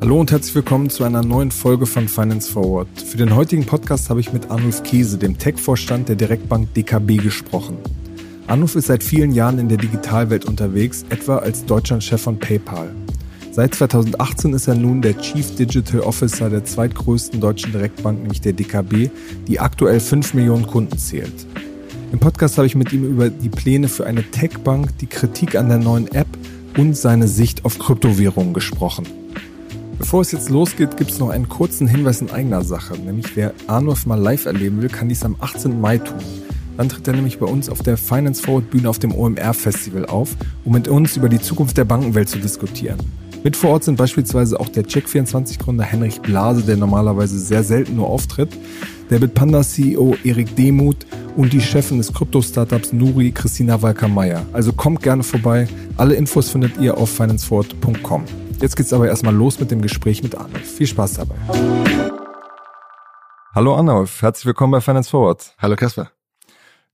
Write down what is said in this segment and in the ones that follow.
Hallo und herzlich willkommen zu einer neuen Folge von Finance Forward. Für den heutigen Podcast habe ich mit Arnulf Käse, dem Tech-Vorstand der Direktbank DKB, gesprochen. Arnulf ist seit vielen Jahren in der Digitalwelt unterwegs, etwa als Deutschlandchef von PayPal. Seit 2018 ist er nun der Chief Digital Officer der zweitgrößten deutschen Direktbank, nämlich der DKB, die aktuell 5 Millionen Kunden zählt. Im Podcast habe ich mit ihm über die Pläne für eine Tech-Bank, die Kritik an der neuen App und seine Sicht auf Kryptowährungen gesprochen. Bevor es jetzt losgeht, gibt es noch einen kurzen Hinweis in eigener Sache. Nämlich wer Arnulf mal live erleben will, kann dies am 18. Mai tun. Dann tritt er nämlich bei uns auf der Finance Forward Bühne auf dem OMR Festival auf, um mit uns über die Zukunft der Bankenwelt zu diskutieren. Mit vor Ort sind beispielsweise auch der Check24-Gründer Henrich Blase, der normalerweise sehr selten nur auftritt, der Bitpanda CEO Erik Demuth und die Chefin des Krypto-Startups Nuri, Christina Walker-Meyer. Also kommt gerne vorbei. Alle Infos findet ihr auf financeforward.com. Jetzt geht's aber erstmal los mit dem Gespräch mit Arnulf. Viel Spaß dabei. Hallo Arnulf, herzlich willkommen bei Finance Forward. Hallo Kasper.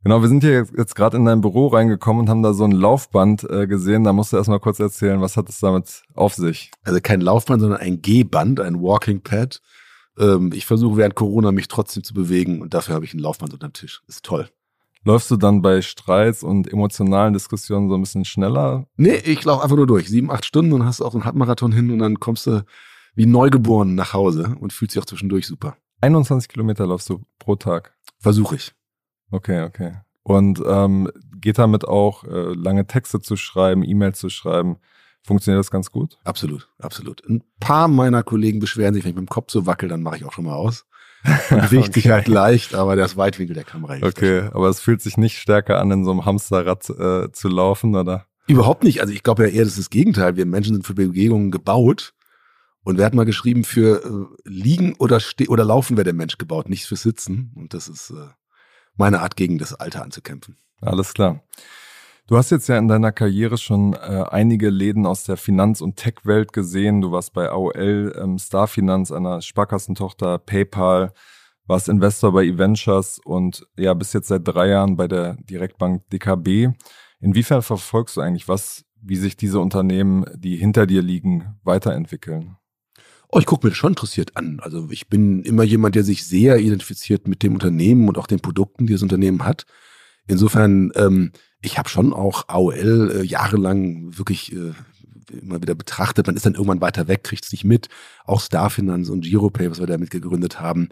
Genau, wir sind hier jetzt gerade in dein Büro reingekommen und haben da so ein Laufband äh, gesehen. Da musst du erstmal kurz erzählen, was hat es damit auf sich? Also kein Laufband, sondern ein Gehband, ein Walking Pad. Ähm, ich versuche während Corona mich trotzdem zu bewegen und dafür habe ich ein Laufband unter dem Tisch. Ist toll. Läufst du dann bei Streits und emotionalen Diskussionen so ein bisschen schneller? Nee, ich laufe einfach nur durch. Sieben, acht Stunden und hast auch einen Halbmarathon hin und dann kommst du wie neugeboren nach Hause und fühlst dich auch zwischendurch super. 21 Kilometer läufst du pro Tag? Versuche ich. Okay, okay. Und ähm, geht damit auch äh, lange Texte zu schreiben, E-Mails zu schreiben? Funktioniert das ganz gut? Absolut, absolut. Ein paar meiner Kollegen beschweren sich, wenn ich mit dem Kopf so wackel, dann mache ich auch schon mal aus. Bewegt sich halt leicht, aber das Weitwinkel der Kamera. Okay, aber es fühlt sich nicht stärker an, in so einem Hamsterrad äh, zu laufen, oder? Überhaupt nicht. Also ich glaube ja eher, das ist das Gegenteil. Wir Menschen sind für Bewegungen gebaut. Und wer hat mal geschrieben, für äh, Liegen oder, oder Laufen wäre der Mensch gebaut, nicht für Sitzen. Und das ist äh, meine Art, gegen das Alter anzukämpfen. Alles klar. Du hast jetzt ja in deiner Karriere schon äh, einige Läden aus der Finanz- und Tech-Welt gesehen. Du warst bei AOL, ähm, Starfinanz, einer Sparkassentochter, PayPal, warst Investor bei Eventures und ja, bist jetzt seit drei Jahren bei der Direktbank DKB. Inwiefern verfolgst du eigentlich, was, wie sich diese Unternehmen, die hinter dir liegen, weiterentwickeln? Oh, ich gucke mir das schon interessiert an. Also ich bin immer jemand, der sich sehr identifiziert mit dem Unternehmen und auch den Produkten, die das Unternehmen hat. Insofern ähm, ich habe schon auch AOL äh, jahrelang wirklich äh, immer wieder betrachtet. Man ist dann irgendwann weiter weg, kriegt es nicht mit. Auch Starfinance und Giropay, was wir damit gegründet haben.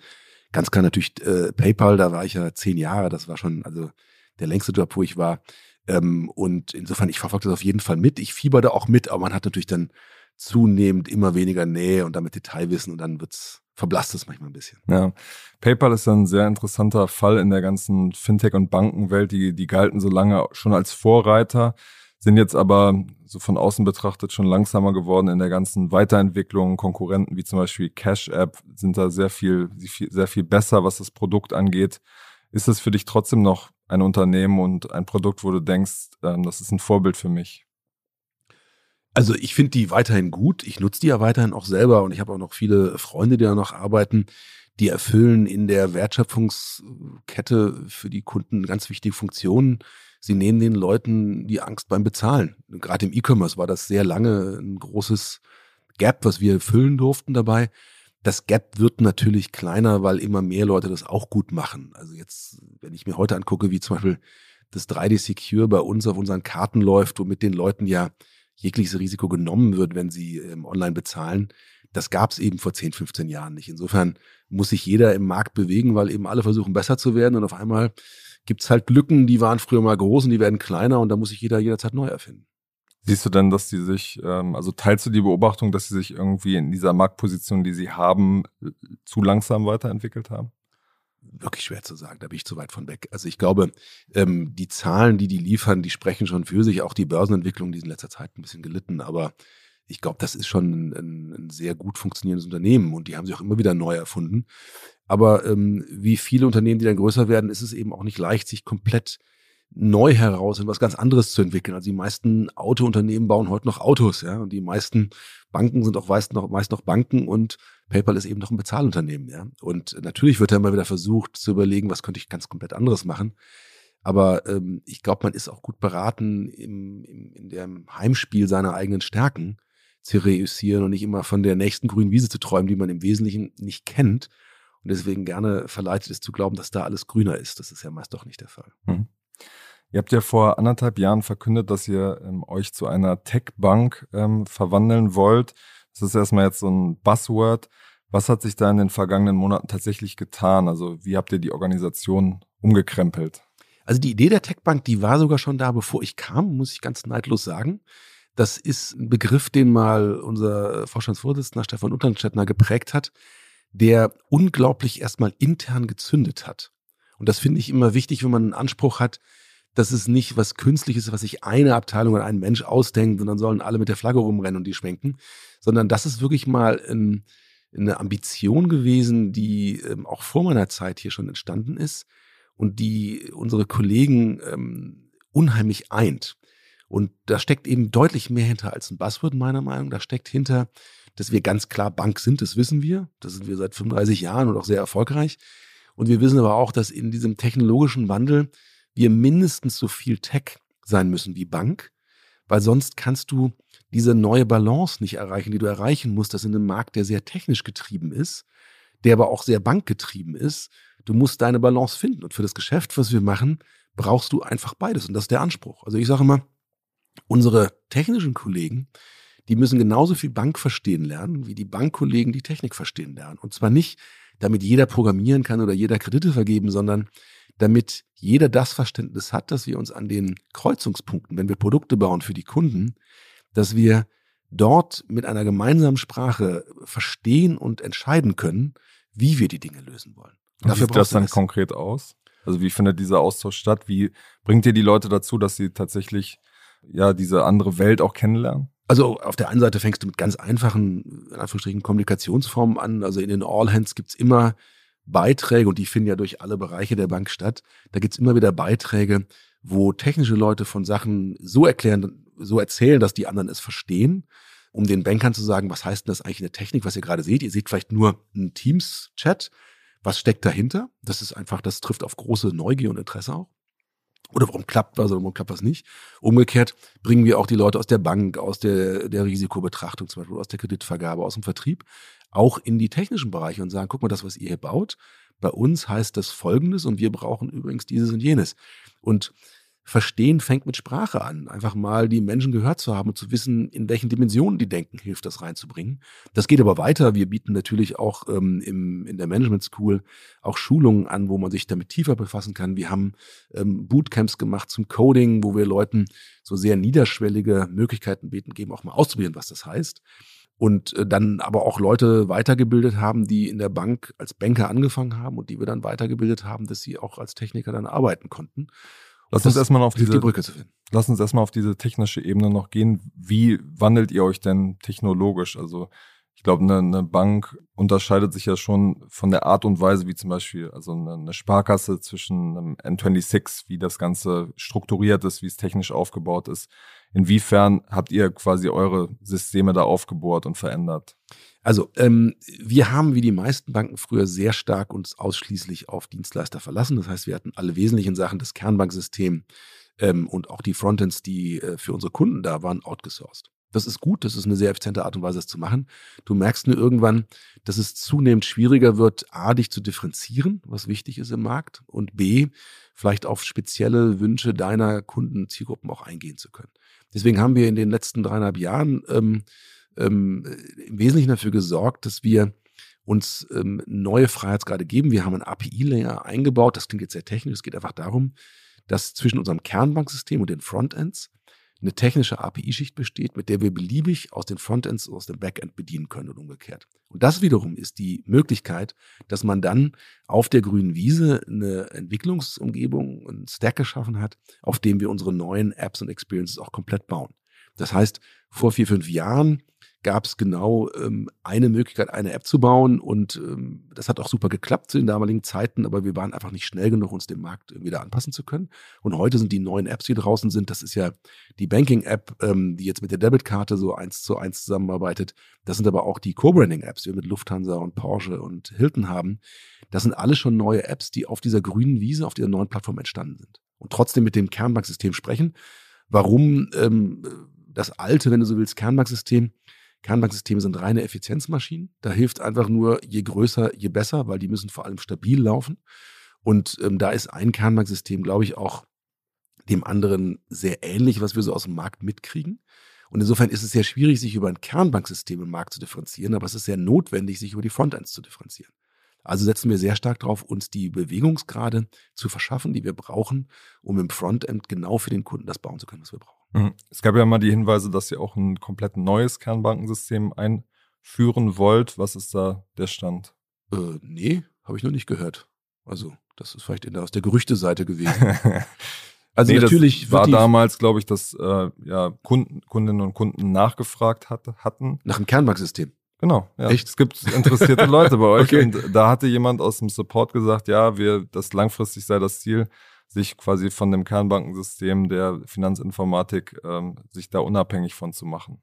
Ganz klar natürlich äh, PayPal, da war ich ja zehn Jahre. Das war schon also der längste Job, wo ich war. Ähm, und insofern, ich verfolge das auf jeden Fall mit. Ich fieber da auch mit, aber man hat natürlich dann zunehmend immer weniger Nähe und damit Detailwissen und dann wird's verblasst es manchmal ein bisschen. Ja, PayPal ist ein sehr interessanter Fall in der ganzen Fintech- und Bankenwelt. Die, die galten so lange schon als Vorreiter, sind jetzt aber so von außen betrachtet schon langsamer geworden in der ganzen Weiterentwicklung. Konkurrenten wie zum Beispiel Cash App sind da sehr viel, sehr viel besser, was das Produkt angeht. Ist es für dich trotzdem noch ein Unternehmen und ein Produkt, wo du denkst, ähm, das ist ein Vorbild für mich? Also ich finde die weiterhin gut. Ich nutze die ja weiterhin auch selber und ich habe auch noch viele Freunde, die da noch arbeiten. Die erfüllen in der Wertschöpfungskette für die Kunden ganz wichtige Funktionen. Sie nehmen den Leuten die Angst beim Bezahlen. Gerade im E-Commerce war das sehr lange ein großes Gap, was wir füllen durften dabei. Das Gap wird natürlich kleiner, weil immer mehr Leute das auch gut machen. Also jetzt, wenn ich mir heute angucke, wie zum Beispiel das 3D Secure bei uns auf unseren Karten läuft, womit den Leuten ja jegliches Risiko genommen wird, wenn sie ähm, online bezahlen. Das gab es eben vor 10, 15 Jahren nicht. Insofern muss sich jeder im Markt bewegen, weil eben alle versuchen besser zu werden und auf einmal gibt es halt Lücken, die waren früher mal groß und die werden kleiner und da muss sich jeder jederzeit neu erfinden. Siehst du denn, dass die sich, ähm, also teilst du die Beobachtung, dass sie sich irgendwie in dieser Marktposition, die sie haben, zu langsam weiterentwickelt haben? Wirklich schwer zu sagen, da bin ich zu weit von weg. Also ich glaube, ähm, die Zahlen, die die liefern, die sprechen schon für sich. Auch die Börsenentwicklung, die ist in letzter Zeit ein bisschen gelitten, aber ich glaube, das ist schon ein, ein, sehr gut funktionierendes Unternehmen und die haben sich auch immer wieder neu erfunden. Aber ähm, wie viele Unternehmen, die dann größer werden, ist es eben auch nicht leicht, sich komplett neu heraus in was ganz anderes zu entwickeln. Also die meisten Autounternehmen bauen heute noch Autos, ja, und die meisten Banken sind auch meist noch, meist noch Banken und PayPal ist eben noch ein Bezahlunternehmen, ja. Und natürlich wird da immer wieder versucht zu überlegen, was könnte ich ganz komplett anderes machen. Aber ähm, ich glaube, man ist auch gut beraten, im, im, in dem Heimspiel seiner eigenen Stärken zu reüssieren und nicht immer von der nächsten grünen Wiese zu träumen, die man im Wesentlichen nicht kennt und deswegen gerne verleitet ist zu glauben, dass da alles grüner ist. Das ist ja meist doch nicht der Fall. Hm. Ihr habt ja vor anderthalb Jahren verkündet, dass ihr ähm, euch zu einer Tech-Bank ähm, verwandeln wollt. Das ist erstmal jetzt so ein Buzzword. Was hat sich da in den vergangenen Monaten tatsächlich getan? Also wie habt ihr die Organisation umgekrempelt? Also die Idee der Tech-Bank, die war sogar schon da, bevor ich kam, muss ich ganz neidlos sagen. Das ist ein Begriff, den mal unser Vorstandsvorsitzender Stefan Unternstettner geprägt hat, der unglaublich erstmal intern gezündet hat. Und das finde ich immer wichtig, wenn man einen Anspruch hat, dass es nicht was Künstliches, was sich eine Abteilung oder ein Mensch ausdenkt und dann sollen alle mit der Flagge rumrennen und die schwenken, sondern das ist wirklich mal ein, eine Ambition gewesen, die ähm, auch vor meiner Zeit hier schon entstanden ist und die unsere Kollegen ähm, unheimlich eint. Und da steckt eben deutlich mehr hinter als ein Buzzword, meiner Meinung. Da steckt hinter, dass wir ganz klar Bank sind, das wissen wir. Das sind wir seit 35 Jahren und auch sehr erfolgreich. Und wir wissen aber auch, dass in diesem technologischen Wandel wir mindestens so viel Tech sein müssen wie Bank, weil sonst kannst du diese neue Balance nicht erreichen, die du erreichen musst, das in einem Markt, der sehr technisch getrieben ist, der aber auch sehr bankgetrieben ist. Du musst deine Balance finden. Und für das Geschäft, was wir machen, brauchst du einfach beides. Und das ist der Anspruch. Also ich sage immer, unsere technischen Kollegen, die müssen genauso viel Bank verstehen lernen, wie die Bankkollegen die Technik verstehen lernen. Und zwar nicht, damit jeder programmieren kann oder jeder Kredite vergeben, sondern damit jeder das Verständnis hat, dass wir uns an den Kreuzungspunkten, wenn wir Produkte bauen für die Kunden, dass wir dort mit einer gemeinsamen Sprache verstehen und entscheiden können, wie wir die Dinge lösen wollen. Und Dafür wie sieht das dann das. konkret aus? Also wie findet dieser Austausch statt? Wie bringt ihr die Leute dazu, dass sie tatsächlich ja diese andere Welt auch kennenlernen? Also auf der einen Seite fängst du mit ganz einfachen, in Anführungsstrichen, Kommunikationsformen an. Also in den All Hands gibt's immer Beiträge, und die finden ja durch alle Bereiche der Bank statt. Da gibt's immer wieder Beiträge, wo technische Leute von Sachen so erklären, so erzählen, dass die anderen es verstehen, um den Bankern zu sagen, was heißt denn das eigentlich in der Technik, was ihr gerade seht? Ihr seht vielleicht nur einen Teams-Chat. Was steckt dahinter? Das ist einfach, das trifft auf große Neugier und Interesse auch. Oder warum klappt was oder warum klappt was nicht? Umgekehrt bringen wir auch die Leute aus der Bank, aus der, der Risikobetrachtung zum Beispiel, aus der Kreditvergabe, aus dem Vertrieb, auch in die technischen Bereiche und sagen, guck mal, das, was ihr hier baut, bei uns heißt das Folgendes und wir brauchen übrigens dieses und jenes. Und Verstehen fängt mit Sprache an. Einfach mal die Menschen gehört zu haben und zu wissen, in welchen Dimensionen die denken, hilft das reinzubringen. Das geht aber weiter. Wir bieten natürlich auch ähm, im, in der Management School auch Schulungen an, wo man sich damit tiefer befassen kann. Wir haben ähm, Bootcamps gemacht zum Coding, wo wir Leuten so sehr niederschwellige Möglichkeiten bieten, geben, auch mal auszuprobieren, was das heißt und äh, dann aber auch Leute weitergebildet haben, die in der Bank als Banker angefangen haben und die wir dann weitergebildet haben, dass sie auch als Techniker dann arbeiten konnten. Lass uns erstmal auf diese, die Brücke zu finden. Lass uns erstmal auf diese technische Ebene noch gehen. Wie wandelt ihr euch denn technologisch? Also ich glaube, eine, eine Bank unterscheidet sich ja schon von der Art und Weise, wie zum Beispiel also eine, eine Sparkasse zwischen einem N26, wie das Ganze strukturiert ist, wie es technisch aufgebaut ist. Inwiefern habt ihr quasi eure Systeme da aufgebohrt und verändert? Also, ähm, wir haben wie die meisten Banken früher sehr stark uns ausschließlich auf Dienstleister verlassen. Das heißt, wir hatten alle wesentlichen Sachen, das Kernbanksystem ähm, und auch die Frontends, die äh, für unsere Kunden da waren, outgesourced. Das ist gut, das ist eine sehr effiziente Art und Weise, das zu machen. Du merkst nur irgendwann, dass es zunehmend schwieriger wird, A, dich zu differenzieren, was wichtig ist im Markt, und B, vielleicht auf spezielle Wünsche deiner Kunden, Zielgruppen auch eingehen zu können. Deswegen haben wir in den letzten dreieinhalb Jahren ähm, ähm, im Wesentlichen dafür gesorgt, dass wir uns ähm, neue Freiheitsgrade geben. Wir haben ein API-Layer eingebaut. Das klingt jetzt sehr technisch. Es geht einfach darum, dass zwischen unserem Kernbanksystem und den Frontends eine technische API-Schicht besteht, mit der wir beliebig aus den Frontends aus dem Backend bedienen können und umgekehrt. Und das wiederum ist die Möglichkeit, dass man dann auf der grünen Wiese eine Entwicklungsumgebung, einen Stack geschaffen hat, auf dem wir unsere neuen Apps und Experiences auch komplett bauen. Das heißt, vor vier, fünf Jahren gab es genau ähm, eine Möglichkeit, eine App zu bauen. Und ähm, das hat auch super geklappt zu den damaligen Zeiten, aber wir waren einfach nicht schnell genug, uns dem Markt wieder anpassen zu können. Und heute sind die neuen Apps, die draußen sind, das ist ja die Banking-App, ähm, die jetzt mit der Debitkarte so eins zu eins zusammenarbeitet. Das sind aber auch die Co-Branding-Apps, die wir mit Lufthansa und Porsche und Hilton haben. Das sind alle schon neue Apps, die auf dieser grünen Wiese, auf dieser neuen Plattform entstanden sind. und trotzdem mit dem Kernbanksystem sprechen. Warum ähm, das alte, wenn du so willst, Kernbanksystem? Kernbanksysteme sind reine Effizienzmaschinen. Da hilft einfach nur, je größer, je besser, weil die müssen vor allem stabil laufen. Und ähm, da ist ein Kernbanksystem, glaube ich, auch dem anderen sehr ähnlich, was wir so aus dem Markt mitkriegen. Und insofern ist es sehr schwierig, sich über ein Kernbanksystem im Markt zu differenzieren, aber es ist sehr notwendig, sich über die Frontends zu differenzieren. Also setzen wir sehr stark darauf, uns die Bewegungsgrade zu verschaffen, die wir brauchen, um im Frontend genau für den Kunden das bauen zu können, was wir brauchen. Mhm. Es gab ja mal die Hinweise, dass ihr auch ein komplett neues Kernbankensystem einführen wollt. Was ist da der Stand? Äh, nee, habe ich noch nicht gehört. Also, das ist vielleicht aus der Gerüchteseite gewesen. Also nee, natürlich war damals, glaube ich, dass äh, ja, Kunden, Kundinnen und Kunden nachgefragt hat, hatten. Nach dem Kernbanksystem. Genau, ja. Echt? Es gibt interessierte Leute bei euch. okay. Und da hatte jemand aus dem Support gesagt, ja, wir, das langfristig sei das Ziel, sich quasi von dem Kernbankensystem der Finanzinformatik ähm, sich da unabhängig von zu machen.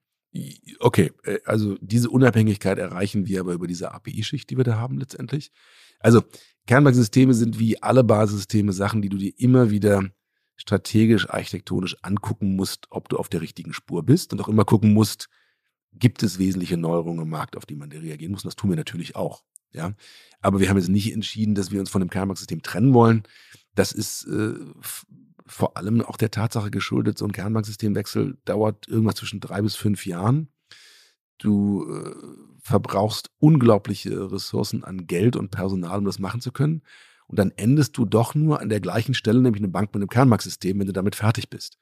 Okay, äh, also diese Unabhängigkeit erreichen wir aber über diese API-Schicht, die wir da haben letztendlich. Also Kernbanksysteme sind wie alle Basissysteme Sachen, die du dir immer wieder strategisch, architektonisch angucken musst, ob du auf der richtigen Spur bist und auch immer gucken musst, gibt es wesentliche Neuerungen im Markt, auf die man reagieren muss. Und das tun wir natürlich auch. Ja, aber wir haben jetzt nicht entschieden, dass wir uns von dem Kernbanksystem trennen wollen. Das ist äh, vor allem auch der Tatsache geschuldet, so ein Kernbanksystemwechsel dauert irgendwas zwischen drei bis fünf Jahren. Du äh, verbrauchst unglaubliche Ressourcen an Geld und Personal, um das machen zu können. Und dann endest du doch nur an der gleichen Stelle, nämlich eine Bank mit einem Kernmarktsystem, wenn du damit fertig bist.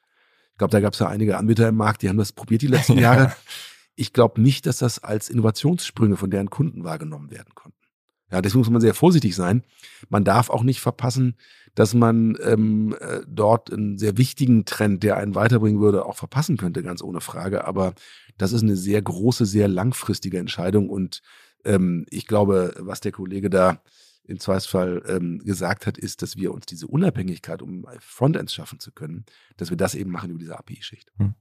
Ich glaube, da gab es ja einige Anbieter im Markt, die haben das probiert die letzten Jahre. Ich glaube nicht, dass das als Innovationssprünge von deren Kunden wahrgenommen werden konnten. Ja, deswegen muss man sehr vorsichtig sein. Man darf auch nicht verpassen, dass man ähm, äh, dort einen sehr wichtigen Trend, der einen weiterbringen würde, auch verpassen könnte, ganz ohne Frage. Aber das ist eine sehr große, sehr langfristige Entscheidung. Und ähm, ich glaube, was der Kollege da im Zweifelsfall ähm, gesagt hat, ist, dass wir uns diese Unabhängigkeit, um Frontends schaffen zu können, dass wir das eben machen über diese API-Schicht. Hm.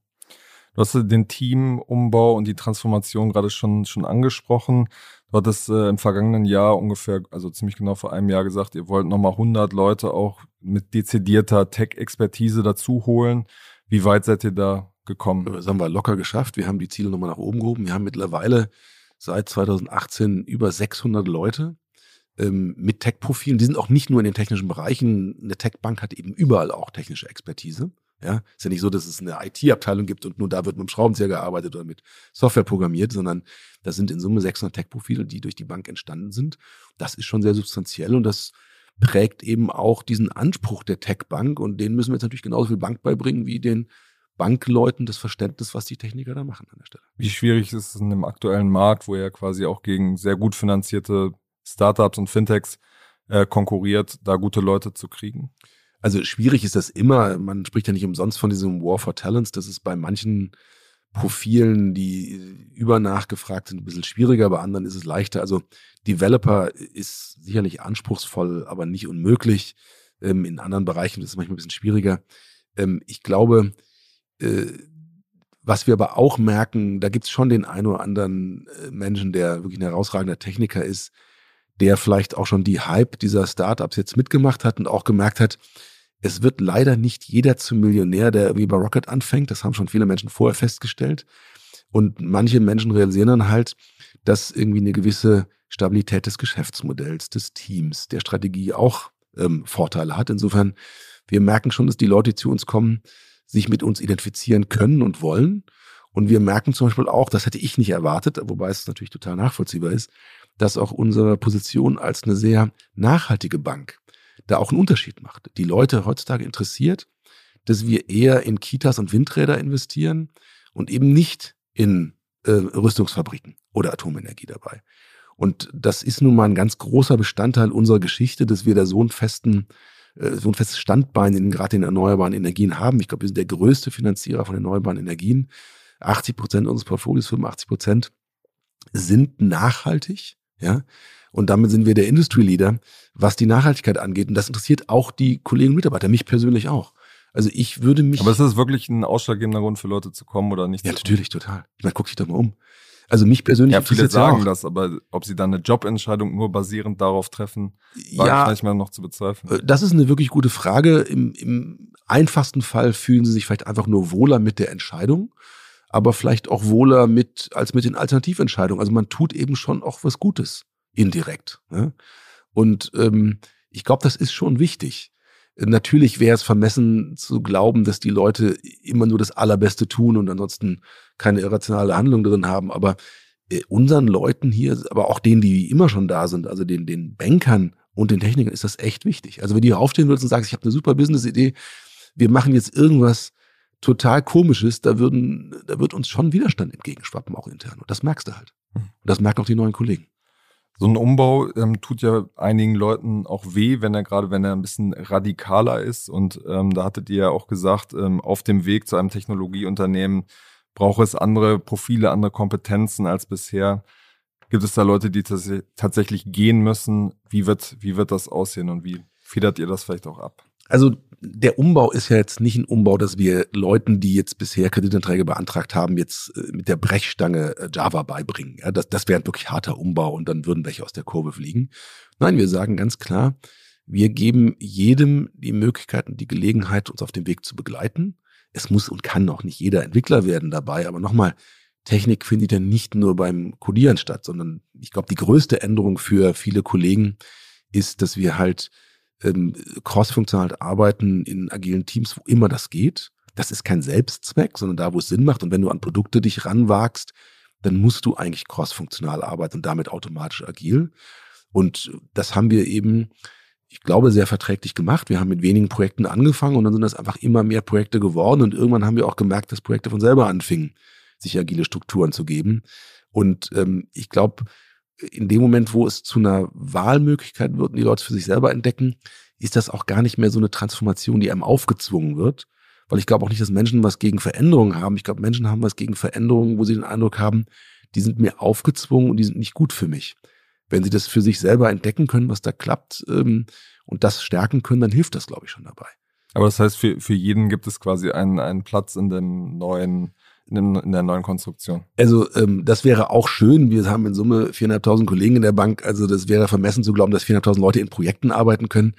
Du hast den Teamumbau und die Transformation gerade schon, schon angesprochen. Du hattest äh, im vergangenen Jahr ungefähr, also ziemlich genau vor einem Jahr gesagt, ihr wollt nochmal 100 Leute auch mit dezidierter Tech-Expertise dazu holen. Wie weit seid ihr da gekommen? Das haben wir locker geschafft. Wir haben die Ziele nochmal nach oben gehoben. Wir haben mittlerweile seit 2018 über 600 Leute ähm, mit Tech-Profilen. Die sind auch nicht nur in den technischen Bereichen. Eine Tech-Bank hat eben überall auch technische Expertise. Ja, ist ja nicht so, dass es eine IT-Abteilung gibt und nur da wird mit dem Schraubenzieher gearbeitet oder mit Software programmiert, sondern das sind in Summe 600 Tech-Profile, die durch die Bank entstanden sind. Das ist schon sehr substanziell und das prägt eben auch diesen Anspruch der Tech-Bank und den müssen wir jetzt natürlich genauso viel Bank beibringen wie den Bankleuten das Verständnis, was die Techniker da machen an der Stelle. Wie schwierig ist es in dem aktuellen Markt, wo ja quasi auch gegen sehr gut finanzierte Startups und Fintechs äh, konkurriert, da gute Leute zu kriegen? Also schwierig ist das immer. Man spricht ja nicht umsonst von diesem War for Talents. Das ist bei manchen Profilen, die übernachgefragt sind, ein bisschen schwieriger. Bei anderen ist es leichter. Also Developer ist sicherlich anspruchsvoll, aber nicht unmöglich. Ähm, in anderen Bereichen ist es manchmal ein bisschen schwieriger. Ähm, ich glaube, äh, was wir aber auch merken, da gibt es schon den einen oder anderen äh, Menschen, der wirklich ein herausragender Techniker ist, der vielleicht auch schon die Hype dieser Startups jetzt mitgemacht hat und auch gemerkt hat, es wird leider nicht jeder zum Millionär, der wie bei Rocket anfängt. Das haben schon viele Menschen vorher festgestellt. Und manche Menschen realisieren dann halt, dass irgendwie eine gewisse Stabilität des Geschäftsmodells, des Teams, der Strategie auch ähm, Vorteile hat. Insofern, wir merken schon, dass die Leute, die zu uns kommen, sich mit uns identifizieren können und wollen. Und wir merken zum Beispiel auch, das hätte ich nicht erwartet, wobei es natürlich total nachvollziehbar ist, dass auch unsere Position als eine sehr nachhaltige Bank da auch einen Unterschied macht. Die Leute heutzutage interessiert, dass wir eher in Kitas und Windräder investieren und eben nicht in äh, Rüstungsfabriken oder Atomenergie dabei. Und das ist nun mal ein ganz großer Bestandteil unserer Geschichte, dass wir da so einen festen, äh, so ein festes Standbein in gerade den erneuerbaren Energien haben. Ich glaube, wir sind der größte Finanzierer von erneuerbaren Energien. 80 Prozent unseres Portfolios, 85 Prozent sind nachhaltig. Ja, und damit sind wir der Industry Leader, was die Nachhaltigkeit angeht. Und das interessiert auch die Kollegen und Mitarbeiter, mich persönlich auch. Also ich würde mich. Aber ist das wirklich ein ausschlaggebender Grund für Leute zu kommen oder nicht? Ja, natürlich, total. Ich meine, guck dich doch mal um. Also mich persönlich. Ja, viele sagen auch. das, aber ob sie dann eine Jobentscheidung nur basierend darauf treffen, war ja, vielleicht mal noch zu bezweifeln. Äh, das ist eine wirklich gute Frage. Im, Im einfachsten Fall fühlen sie sich vielleicht einfach nur wohler mit der Entscheidung, aber vielleicht auch wohler mit als mit den Alternativentscheidungen. Also man tut eben schon auch was Gutes indirekt. Ne? Und ähm, ich glaube, das ist schon wichtig. Natürlich wäre es vermessen zu glauben, dass die Leute immer nur das Allerbeste tun und ansonsten keine irrationale Handlung drin haben. Aber äh, unseren Leuten hier, aber auch denen, die immer schon da sind, also den, den Bankern und den Technikern, ist das echt wichtig. Also wenn die aufstehen würden und sagen, ich habe eine super Business-Idee, wir machen jetzt irgendwas total Komisches, da würden, da wird uns schon Widerstand entgegenschwappen, auch intern. Und das merkst du halt. Hm. Und das merken auch die neuen Kollegen so ein Umbau ähm, tut ja einigen Leuten auch weh, wenn er gerade, wenn er ein bisschen radikaler ist. Und ähm, da hattet ihr ja auch gesagt, ähm, auf dem Weg zu einem Technologieunternehmen braucht es andere Profile, andere Kompetenzen als bisher. Gibt es da Leute, die tatsächlich gehen müssen? Wie wird, wie wird das aussehen und wie federt ihr das vielleicht auch ab? Also der Umbau ist ja jetzt nicht ein Umbau, dass wir Leuten, die jetzt bisher Kreditanträge beantragt haben, jetzt äh, mit der Brechstange äh, Java beibringen. Ja, das, das wäre ein wirklich harter Umbau und dann würden welche aus der Kurve fliegen. Nein, wir sagen ganz klar, wir geben jedem die Möglichkeit und die Gelegenheit, uns auf dem Weg zu begleiten. Es muss und kann auch nicht jeder Entwickler werden dabei, aber nochmal, Technik findet ja nicht nur beim Codieren statt, sondern ich glaube, die größte Änderung für viele Kollegen ist, dass wir halt ähm, crossfunktional arbeiten in agilen Teams, wo immer das geht. Das ist kein Selbstzweck, sondern da, wo es Sinn macht. Und wenn du an Produkte dich ranwagst, dann musst du eigentlich crossfunktional arbeiten und damit automatisch agil. Und das haben wir eben, ich glaube, sehr verträglich gemacht. Wir haben mit wenigen Projekten angefangen und dann sind das einfach immer mehr Projekte geworden. Und irgendwann haben wir auch gemerkt, dass Projekte von selber anfingen, sich agile Strukturen zu geben. Und ähm, ich glaube, in dem Moment, wo es zu einer Wahlmöglichkeit wird die Leute für sich selber entdecken, ist das auch gar nicht mehr so eine Transformation, die einem aufgezwungen wird. Weil ich glaube auch nicht, dass Menschen was gegen Veränderungen haben. Ich glaube, Menschen haben was gegen Veränderungen, wo sie den Eindruck haben, die sind mir aufgezwungen und die sind nicht gut für mich. Wenn sie das für sich selber entdecken können, was da klappt ähm, und das stärken können, dann hilft das, glaube ich, schon dabei. Aber das heißt, für, für jeden gibt es quasi einen, einen Platz in dem neuen in, der neuen Konstruktion. Also ähm, das wäre auch schön. Wir haben in Summe 4.500 Kollegen in der Bank. Also das wäre vermessen zu glauben, dass 4.500 Leute in Projekten arbeiten können.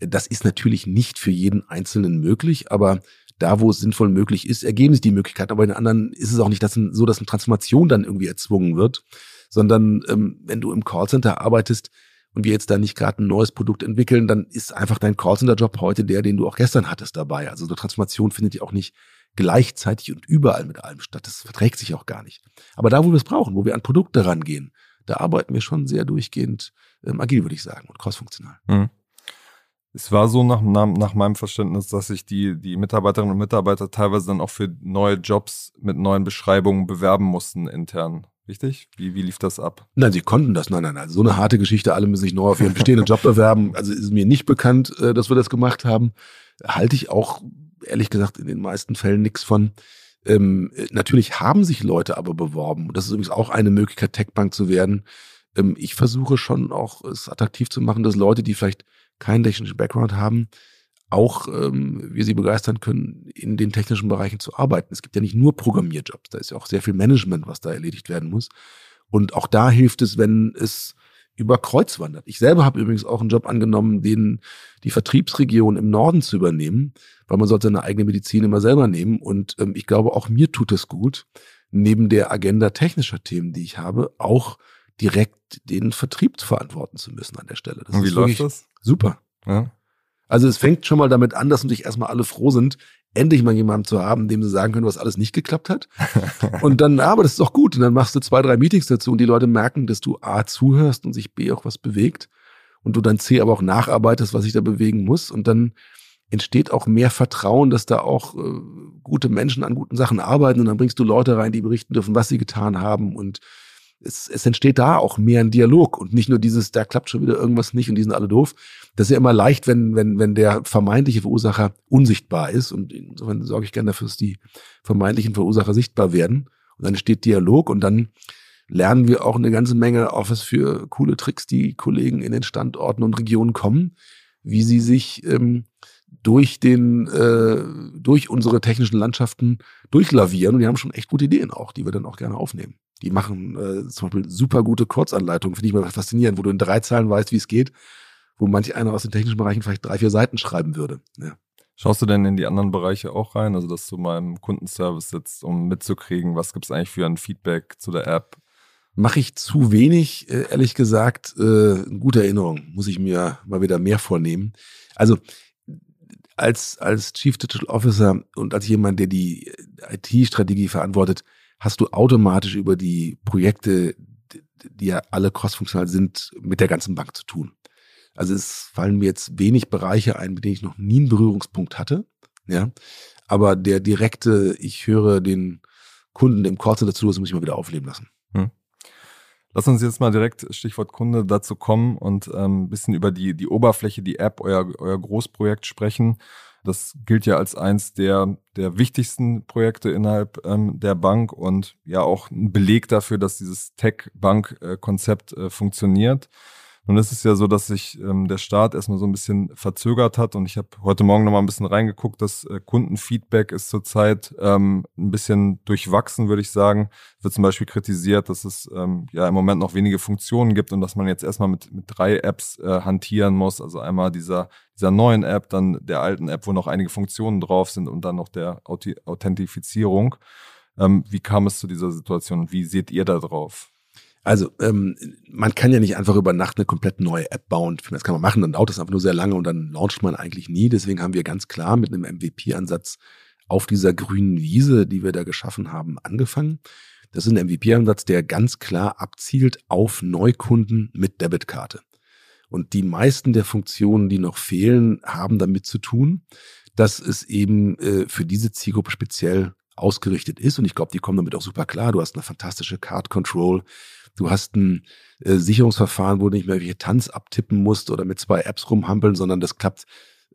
Das ist natürlich nicht für jeden Einzelnen möglich, aber da, wo es sinnvoll möglich ist, ergeben sich die Möglichkeiten. Aber in anderen ist es auch nicht dass so, dass eine Transformation dann irgendwie erzwungen wird, sondern ähm, wenn du im Callcenter arbeitest und wir jetzt da nicht gerade ein neues Produkt entwickeln, dann ist einfach dein Callcenter-Job heute der, den du auch gestern hattest dabei. Also eine Transformation findet ja auch nicht gleichzeitig und überall mit allem statt. Das verträgt sich auch gar nicht. Aber da, wo wir es brauchen, wo wir an Produkte rangehen, da arbeiten wir schon sehr durchgehend ähm, agil, würde ich sagen, und crossfunktional. Mhm. Es war so nach, nach meinem Verständnis, dass sich die, die Mitarbeiterinnen und Mitarbeiter teilweise dann auch für neue Jobs mit neuen Beschreibungen bewerben mussten intern. Richtig? Wie, wie lief das ab? Nein, sie konnten das. Nein, nein, nein. So eine harte Geschichte. Alle müssen sich neu auf ihren bestehenden Job bewerben. Also ist mir nicht bekannt, äh, dass wir das gemacht haben. Halte ich auch ehrlich gesagt in den meisten Fällen nichts von. Ähm, natürlich haben sich Leute aber beworben. Das ist übrigens auch eine Möglichkeit, Techbank zu werden. Ähm, ich versuche schon auch es attraktiv zu machen, dass Leute, die vielleicht keinen technischen Background haben, auch ähm, wir sie begeistern können, in den technischen Bereichen zu arbeiten. Es gibt ja nicht nur Programmierjobs, da ist ja auch sehr viel Management, was da erledigt werden muss. Und auch da hilft es, wenn es über Kreuz wandert. Ich selber habe übrigens auch einen Job angenommen, den die Vertriebsregion im Norden zu übernehmen, weil man sollte seine eigene Medizin immer selber nehmen. Und ähm, ich glaube, auch mir tut es gut, neben der Agenda technischer Themen, die ich habe, auch direkt den Vertrieb verantworten zu müssen an der Stelle. Das Und wie läuft das? Super. Ja. Also es fängt schon mal damit an, dass natürlich erstmal alle froh sind, endlich mal jemanden zu haben, dem sie sagen können, was alles nicht geklappt hat. und dann, aber das ist doch gut. Und dann machst du zwei, drei Meetings dazu und die Leute merken, dass du A zuhörst und sich B auch was bewegt und du dann C aber auch nacharbeitest, was sich da bewegen muss. Und dann entsteht auch mehr Vertrauen, dass da auch äh, gute Menschen an guten Sachen arbeiten und dann bringst du Leute rein, die berichten dürfen, was sie getan haben und es, es entsteht da auch mehr ein Dialog und nicht nur dieses, da klappt schon wieder irgendwas nicht und die sind alle doof. Das ist ja immer leicht, wenn, wenn, wenn der vermeintliche Verursacher unsichtbar ist und insofern sorge ich gerne dafür, dass die vermeintlichen Verursacher sichtbar werden und dann entsteht Dialog und dann lernen wir auch eine ganze Menge auf was für coole Tricks die Kollegen in den Standorten und Regionen kommen, wie sie sich ähm, durch den äh, durch unsere technischen Landschaften durchlavieren und die haben schon echt gute Ideen auch, die wir dann auch gerne aufnehmen. Die machen äh, zum Beispiel super gute Kurzanleitungen, finde ich mal faszinierend, wo du in drei Zeilen weißt, wie es geht, wo manch einer aus den technischen Bereichen vielleicht drei, vier Seiten schreiben würde. Ja. Schaust du denn in die anderen Bereiche auch rein? Also, dass du mal im Kundenservice sitzt, um mitzukriegen, was gibt es eigentlich für ein Feedback zu der App? Mache ich zu wenig, äh, ehrlich gesagt. Äh, gute Erinnerung, muss ich mir mal wieder mehr vornehmen. Also, als, als Chief Digital Officer und als jemand, der die IT-Strategie verantwortet, hast du automatisch über die Projekte, die ja alle crossfunktional sind, mit der ganzen Bank zu tun. Also es fallen mir jetzt wenig Bereiche ein, mit denen ich noch nie einen Berührungspunkt hatte. Ja. Aber der direkte, ich höre den Kunden im Callcenter dazu, das muss ich mal wieder aufleben lassen. Hm. Lass uns jetzt mal direkt, Stichwort Kunde, dazu kommen und ähm, ein bisschen über die, die Oberfläche, die App, euer, euer Großprojekt sprechen. Das gilt ja als eins der, der wichtigsten Projekte innerhalb ähm, der Bank und ja auch ein Beleg dafür, dass dieses Tech-Bank-Konzept äh, funktioniert. Nun ist es ja so, dass sich ähm, der Start erstmal so ein bisschen verzögert hat und ich habe heute Morgen nochmal ein bisschen reingeguckt. Das äh, Kundenfeedback ist zurzeit ähm, ein bisschen durchwachsen, würde ich sagen. Wird zum Beispiel kritisiert, dass es ähm, ja im Moment noch wenige Funktionen gibt und dass man jetzt erstmal mit, mit drei Apps äh, hantieren muss. Also einmal dieser, dieser neuen App, dann der alten App, wo noch einige Funktionen drauf sind und dann noch der Authentifizierung. Ähm, wie kam es zu dieser Situation wie seht ihr da drauf? Also ähm, man kann ja nicht einfach über Nacht eine komplett neue App bauen. Das kann man machen, dann dauert das einfach nur sehr lange und dann launcht man eigentlich nie. Deswegen haben wir ganz klar mit einem MVP-Ansatz auf dieser grünen Wiese, die wir da geschaffen haben, angefangen. Das ist ein MVP-Ansatz, der ganz klar abzielt auf Neukunden mit Debitkarte. Und die meisten der Funktionen, die noch fehlen, haben damit zu tun, dass es eben äh, für diese Zielgruppe speziell ausgerichtet ist. Und ich glaube, die kommen damit auch super klar. Du hast eine fantastische Card Control. Du hast ein äh, Sicherungsverfahren, wo du nicht mehr welche Tanz abtippen musst oder mit zwei Apps rumhampeln, sondern das klappt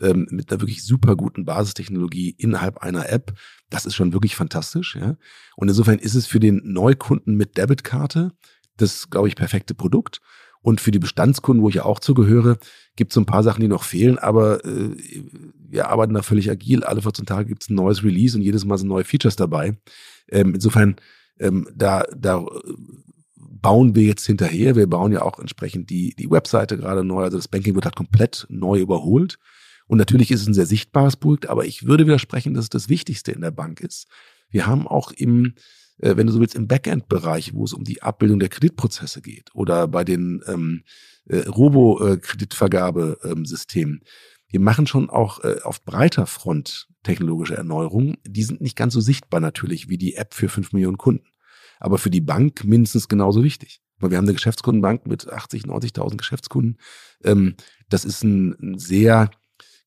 ähm, mit einer wirklich super guten Basistechnologie innerhalb einer App. Das ist schon wirklich fantastisch, ja. Und insofern ist es für den Neukunden mit Debitkarte das, glaube ich, perfekte Produkt. Und für die Bestandskunden, wo ich ja auch zugehöre, gibt es so ein paar Sachen, die noch fehlen, aber äh, wir arbeiten da völlig agil. Alle 14 Tage gibt es ein neues Release und jedes Mal sind neue Features dabei. Ähm, insofern, ähm, da, da bauen wir jetzt hinterher. Wir bauen ja auch entsprechend die, die Webseite gerade neu. Also das Banking wird halt komplett neu überholt. Und natürlich ist es ein sehr sichtbares Projekt, aber ich würde widersprechen, dass es das Wichtigste in der Bank ist. Wir haben auch im, äh, wenn du so willst, im Backend-Bereich, wo es um die Abbildung der Kreditprozesse geht oder bei den ähm, äh, Robo-Kreditvergabesystemen. Ähm, wir machen schon auch äh, auf breiter Front technologische Erneuerungen. Die sind nicht ganz so sichtbar natürlich wie die App für fünf Millionen Kunden aber für die Bank mindestens genauso wichtig. Weil wir haben eine Geschäftskundenbank mit 80, 90.000 Geschäftskunden. Ähm, das ist ein, sehr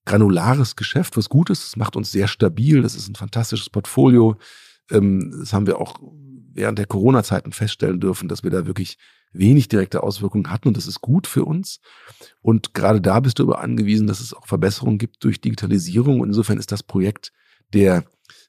granulares Geschäft, was gut ist. Es macht uns sehr stabil. Das ist ein fantastisches Portfolio. Ähm, das haben wir auch während der Corona-Zeiten feststellen dürfen, dass wir da wirklich wenig direkte Auswirkungen hatten und das ist gut für uns. Und gerade da bist du aber angewiesen, dass es auch Verbesserungen gibt durch Digitalisierung. Und insofern ist das Projekt der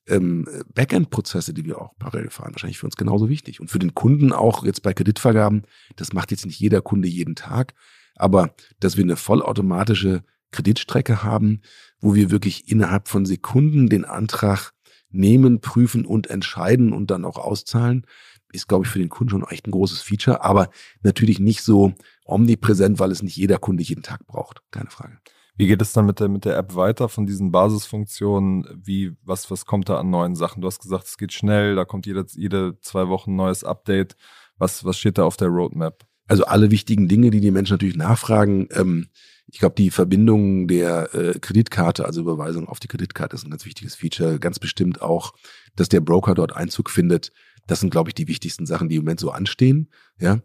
ähm, Backend-Prozesse, die wir auch parallel fahren, wahrscheinlich für uns genauso wichtig. Und für den Kunden auch jetzt bei Kreditvergaben, das macht jetzt nicht jeder Kunde jeden Tag, aber dass wir eine vollautomatische Kreditstrecke haben, wo wir wirklich innerhalb von Sekunden den Antrag nehmen, prüfen und entscheiden und dann auch auszahlen, ist, glaube ich, für den Kunden schon echt ein großes Feature, aber natürlich nicht so omnipräsent, weil es nicht jeder Kunde jeden Tag braucht. Keine Frage. Wie geht es dann mit der, mit der App weiter von diesen Basisfunktionen? Wie, was, was kommt da an neuen Sachen? Du hast gesagt, es geht schnell, da kommt jede, jede zwei Wochen ein neues Update. Was, was steht da auf der Roadmap? Also alle wichtigen Dinge, die die Menschen natürlich nachfragen. Ähm, ich glaube, die Verbindung der äh, Kreditkarte, also Überweisung auf die Kreditkarte, ist ein ganz wichtiges Feature. Ganz bestimmt auch, dass der Broker dort Einzug findet. Das sind, glaube ich, die wichtigsten Sachen, die im Moment so anstehen. Ja.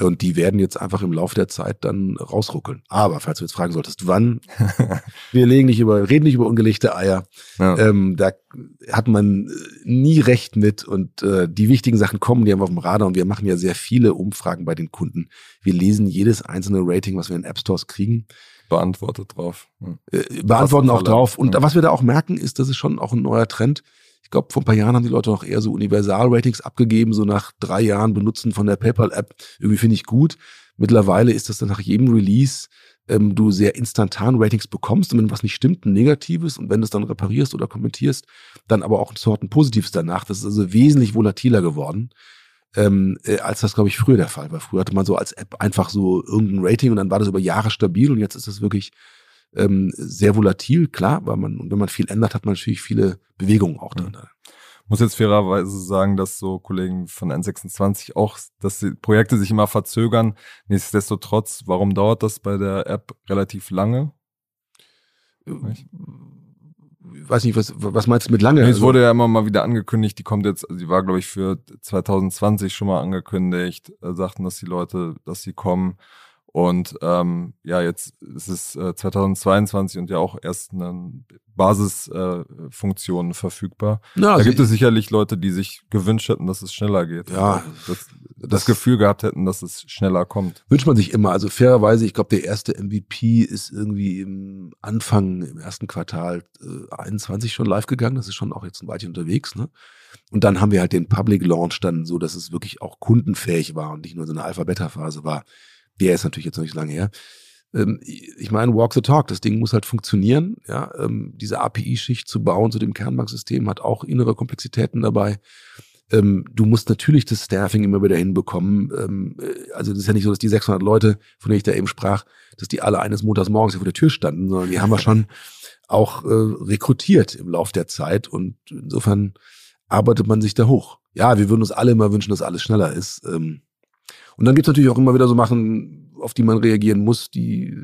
Und die werden jetzt einfach im Laufe der Zeit dann rausruckeln. Aber falls du jetzt fragen solltest, wann, wir legen nicht über, reden nicht über ungelegte Eier. Ja. Ähm, da hat man nie recht mit und äh, die wichtigen Sachen kommen, die haben wir auf dem Radar und wir machen ja sehr viele Umfragen bei den Kunden. Wir lesen jedes einzelne Rating, was wir in App Stores kriegen. Beantwortet drauf. Ja. Äh, beantworten auch drauf. Und ja. was wir da auch merken, ist, das ist schon auch ein neuer Trend ich glaube, vor ein paar Jahren haben die Leute noch eher so Universal-Ratings abgegeben, so nach drei Jahren Benutzen von der PayPal-App. Irgendwie finde ich gut. Mittlerweile ist das dann nach jedem Release ähm, du sehr instantan Ratings bekommst und wenn was nicht stimmt, ein negatives und wenn du es dann reparierst oder kommentierst, dann aber auch ein Sorten positives danach. Das ist also wesentlich volatiler geworden. ähm, äh, als das, glaube ich, früher der Fall war. Früher hatte man so als App einfach so irgendein Rating und dann war das über Jahre stabil und jetzt ist das wirklich ähm, sehr volatil, klar, weil man, wenn man viel ändert, hat man natürlich viele Bewegungen auch drin. Mhm. Muss jetzt fairerweise sagen, dass so Kollegen von N26 auch, dass die Projekte sich immer verzögern. Nichtsdestotrotz, warum dauert das bei der App relativ lange? Ich weiß nicht, was, was meinst du mit lange? Es also wurde ja immer mal wieder angekündigt, die kommt jetzt, also die war, glaube ich, für 2020 schon mal angekündigt, äh, sagten, dass die Leute, dass sie kommen. Und ähm, ja, jetzt ist es äh, 2022 und ja auch erst eine Basisfunktion äh, verfügbar. Ja, da gibt es sicherlich Leute, die sich gewünscht hätten, dass es schneller geht. Ja, das, das, das Gefühl gehabt hätten, dass es schneller kommt. Wünscht man sich immer. Also fairerweise, ich glaube, der erste MVP ist irgendwie im Anfang, im ersten Quartal äh, 21 schon live gegangen. Das ist schon auch jetzt ein Weilchen unterwegs. Ne? Und dann haben wir halt den Public Launch dann so, dass es wirklich auch kundenfähig war und nicht nur so eine Alpha-Beta-Phase war. Der ist natürlich jetzt noch nicht lange her. Ähm, ich meine, walk the talk, das Ding muss halt funktionieren. Ja, ähm, diese API-Schicht zu bauen zu dem Kernbanksystem hat auch innere Komplexitäten dabei. Ähm, du musst natürlich das Staffing immer wieder hinbekommen. Äh, also das ist ja nicht so, dass die 600 Leute, von denen ich da eben sprach, dass die alle eines Montags morgens vor der Tür standen, sondern die haben wir schon auch äh, rekrutiert im Lauf der Zeit und insofern arbeitet man sich da hoch. Ja, wir würden uns alle immer wünschen, dass alles schneller ist. Und dann gibt's natürlich auch immer wieder so Sachen, auf die man reagieren muss, die,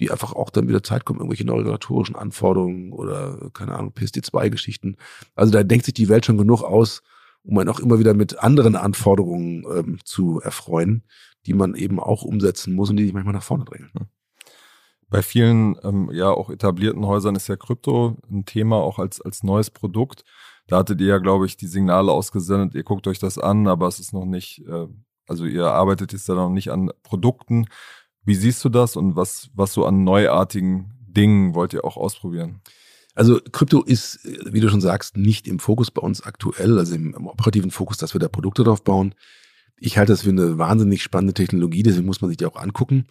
die einfach auch dann wieder Zeit kommen, irgendwelche regulatorischen Anforderungen oder, keine Ahnung, PSD2-Geschichten. Also da denkt sich die Welt schon genug aus, um einen auch immer wieder mit anderen Anforderungen ähm, zu erfreuen, die man eben auch umsetzen muss und die sich manchmal nach vorne drängen. Bei vielen ähm, ja auch etablierten Häusern ist ja Krypto ein Thema, auch als, als neues Produkt. Da hattet ihr ja, glaube ich, die Signale ausgesendet, ihr guckt euch das an, aber es ist noch nicht äh, also ihr arbeitet jetzt da noch nicht an Produkten. Wie siehst du das und was, was so an neuartigen Dingen wollt ihr auch ausprobieren? Also Krypto ist, wie du schon sagst, nicht im Fokus bei uns aktuell, also im, im operativen Fokus, dass wir da Produkte drauf bauen. Ich halte das für eine wahnsinnig spannende Technologie, deswegen muss man sich die auch angucken.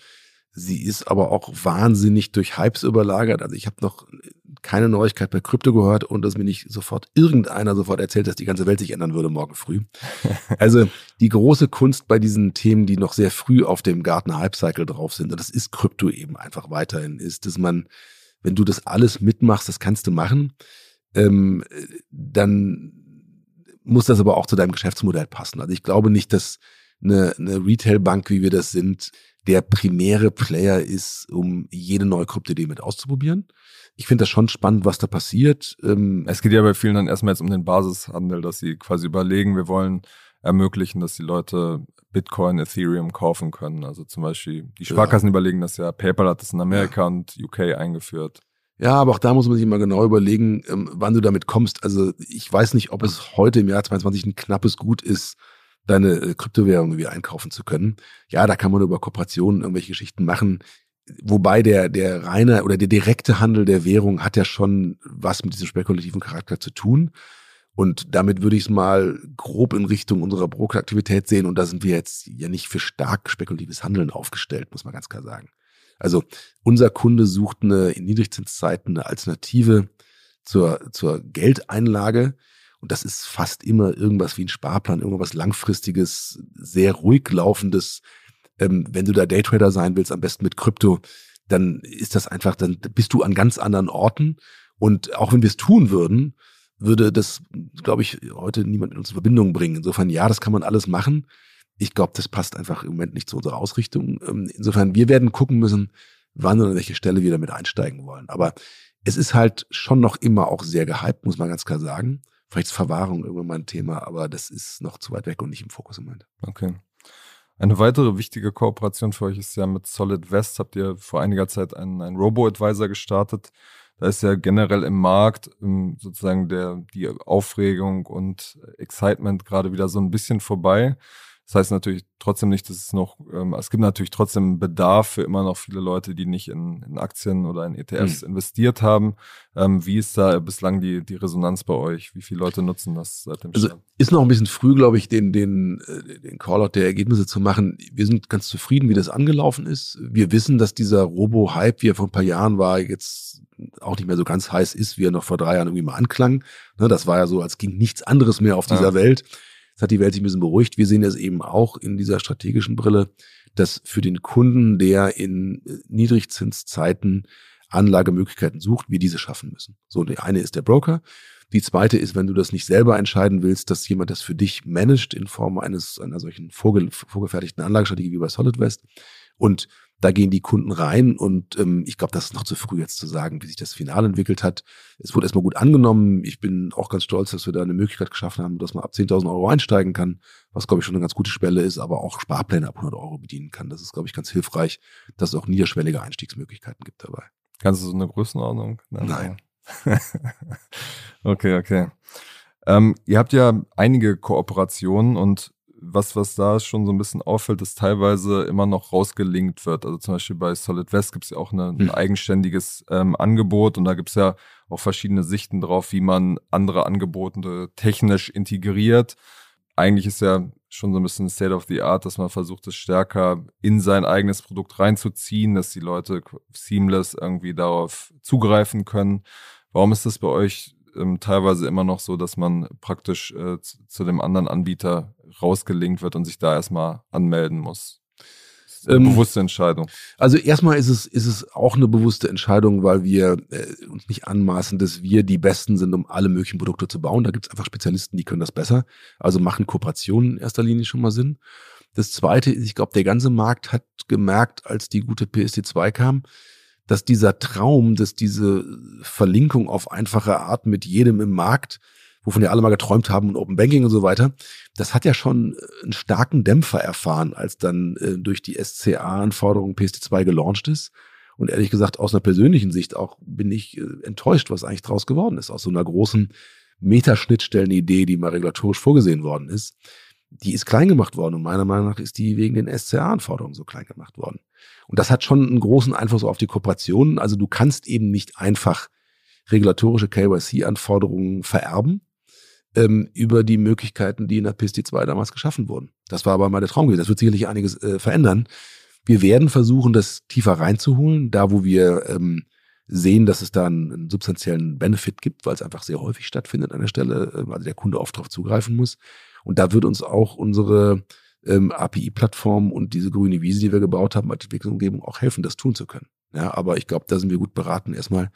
Sie ist aber auch wahnsinnig durch Hypes überlagert. Also ich habe noch keine Neuigkeit bei Krypto gehört und dass mir nicht sofort irgendeiner sofort erzählt, dass die ganze Welt sich ändern würde morgen früh. Also die große Kunst bei diesen Themen, die noch sehr früh auf dem Garten Hype Cycle drauf sind, und das ist Krypto eben einfach weiterhin, ist, dass man, wenn du das alles mitmachst, das kannst du machen, ähm, dann muss das aber auch zu deinem Geschäftsmodell passen. Also ich glaube nicht, dass eine, eine Retail-Bank, wie wir das sind, der primäre Player ist, um jede neue Kryptidee mit auszuprobieren. Ich finde das schon spannend, was da passiert. Ähm, es geht ja bei vielen dann erstmal jetzt um den Basishandel, dass sie quasi überlegen, wir wollen ermöglichen, dass die Leute Bitcoin, Ethereum kaufen können. Also zum Beispiel die Sparkassen ja. überlegen das ja, PayPal hat das in Amerika ja. und UK eingeführt. Ja, aber auch da muss man sich mal genau überlegen, ähm, wann du damit kommst. Also ich weiß nicht, ob es heute im Jahr 2022 ein knappes Gut ist, deine äh, Kryptowährung irgendwie einkaufen zu können. Ja, da kann man über Kooperationen irgendwelche Geschichten machen. Wobei der, der reine oder der direkte Handel der Währung hat ja schon was mit diesem spekulativen Charakter zu tun. Und damit würde ich es mal grob in Richtung unserer Brokeraktivität sehen. Und da sind wir jetzt ja nicht für stark spekulatives Handeln aufgestellt, muss man ganz klar sagen. Also unser Kunde sucht eine in Niedrigzinszeiten eine Alternative zur, zur Geldeinlage, und das ist fast immer irgendwas wie ein Sparplan, irgendwas langfristiges, sehr ruhig laufendes. Ähm, wenn du da Daytrader sein willst, am besten mit Krypto, dann ist das einfach, dann bist du an ganz anderen Orten. Und auch wenn wir es tun würden, würde das, glaube ich, heute niemand in uns in Verbindung bringen. Insofern, ja, das kann man alles machen. Ich glaube, das passt einfach im Moment nicht zu unserer Ausrichtung. Ähm, insofern, wir werden gucken müssen, wann und an welche Stelle wir damit einsteigen wollen. Aber es ist halt schon noch immer auch sehr gehypt, muss man ganz klar sagen. Vielleicht ist Verwahrung irgendwann mal ein Thema, aber das ist noch zu weit weg und nicht im Fokus im Moment. Okay. Eine weitere wichtige Kooperation für euch ist ja mit Solid West. Habt ihr vor einiger Zeit einen, einen Robo-Advisor gestartet? Da ist ja generell im Markt ähm, sozusagen der, die Aufregung und Excitement gerade wieder so ein bisschen vorbei. Das heißt natürlich trotzdem nicht, dass es noch, ähm, es gibt natürlich trotzdem Bedarf für immer noch viele Leute, die nicht in, in Aktien oder in ETFs mhm. investiert haben. Ähm, wie ist da bislang die, die Resonanz bei euch? Wie viele Leute nutzen das seit dem Also Start? ist noch ein bisschen früh, glaube ich, den, den, äh, den Callout der Ergebnisse zu machen. Wir sind ganz zufrieden, wie das angelaufen ist. Wir wissen, dass dieser Robo-Hype, wie er vor ein paar Jahren war, jetzt auch nicht mehr so ganz heiß ist, wie er noch vor drei Jahren irgendwie mal anklang. Ne, das war ja so, als ging nichts anderes mehr auf dieser ja. Welt. Jetzt hat die Welt sich ein bisschen beruhigt. Wir sehen es eben auch in dieser strategischen Brille, dass für den Kunden, der in äh, Niedrigzinszeiten Anlagemöglichkeiten sucht, wir diese schaffen müssen. So, die eine ist der Broker. Die zweite ist, wenn du das nicht selber entscheiden willst, dass jemand das für dich managt in Form eines einer solchen vorge vorgefertigten Anlagestrategie wie bei SolidWest. Und da gehen die Kunden rein und ähm, ich glaube, das ist noch zu früh jetzt zu sagen, wie sich das Finale entwickelt hat. Es wurde erstmal gut angenommen. Ich bin auch ganz stolz, dass wir da eine Möglichkeit geschaffen haben, dass man ab 10.000 Euro einsteigen kann, was glaube ich schon eine ganz gute Schwelle ist, aber auch Sparpläne ab 100 Euro bedienen kann. Das ist glaube ich ganz hilfreich, dass es auch niederschwellige Einstiegsmöglichkeiten gibt dabei. Kannst du so eine Größenordnung? Nein. okay, okay. Ähm, ihr habt ja einige Kooperationen und was, was da schon so ein bisschen auffällt, ist teilweise immer noch rausgelinkt wird. Also zum Beispiel bei Solid West gibt es ja auch eine, ein hm. eigenständiges ähm, Angebot und da gibt es ja auch verschiedene Sichten drauf, wie man andere Angebote technisch integriert. Eigentlich ist ja schon so ein bisschen State of the Art, dass man versucht, es stärker in sein eigenes Produkt reinzuziehen, dass die Leute seamless irgendwie darauf zugreifen können. Warum ist das bei euch ähm, teilweise immer noch so, dass man praktisch äh, zu, zu, dem anderen Anbieter rausgelinkt wird und sich da erstmal anmelden muss. Eine ähm, bewusste Entscheidung. Also erstmal ist es, ist es auch eine bewusste Entscheidung, weil wir äh, uns nicht anmaßen, dass wir die Besten sind, um alle möglichen Produkte zu bauen. Da gibt es einfach Spezialisten, die können das besser. Also machen Kooperationen in erster Linie schon mal Sinn. Das zweite ist, ich glaube, der ganze Markt hat gemerkt, als die gute PSD2 kam, dass dieser Traum, dass diese Verlinkung auf einfache Art mit jedem im Markt, wovon wir alle mal geträumt haben und Open Banking und so weiter, das hat ja schon einen starken Dämpfer erfahren, als dann äh, durch die SCA-Anforderung PSD2 gelauncht ist. Und ehrlich gesagt, aus einer persönlichen Sicht auch bin ich äh, enttäuscht, was eigentlich draus geworden ist. Aus so einer großen Metaschnittstellen-Idee, die mal regulatorisch vorgesehen worden ist, die ist klein gemacht worden. Und meiner Meinung nach ist die wegen den SCA-Anforderungen so klein gemacht worden. Und das hat schon einen großen Einfluss auf die Kooperationen. Also du kannst eben nicht einfach regulatorische KYC-Anforderungen vererben ähm, über die Möglichkeiten, die in der PSD2 damals geschaffen wurden. Das war aber mal der Traum gewesen. Das wird sicherlich einiges äh, verändern. Wir werden versuchen, das tiefer reinzuholen, da wo wir ähm, sehen, dass es da einen, einen substanziellen Benefit gibt, weil es einfach sehr häufig stattfindet an der Stelle, äh, also der Kunde oft darauf zugreifen muss. Und da wird uns auch unsere ähm, API-Plattform und diese grüne Wiese, die wir gebaut haben als Entwicklungsumgebung, auch helfen, das tun zu können. Ja, aber ich glaube, da sind wir gut beraten, erstmal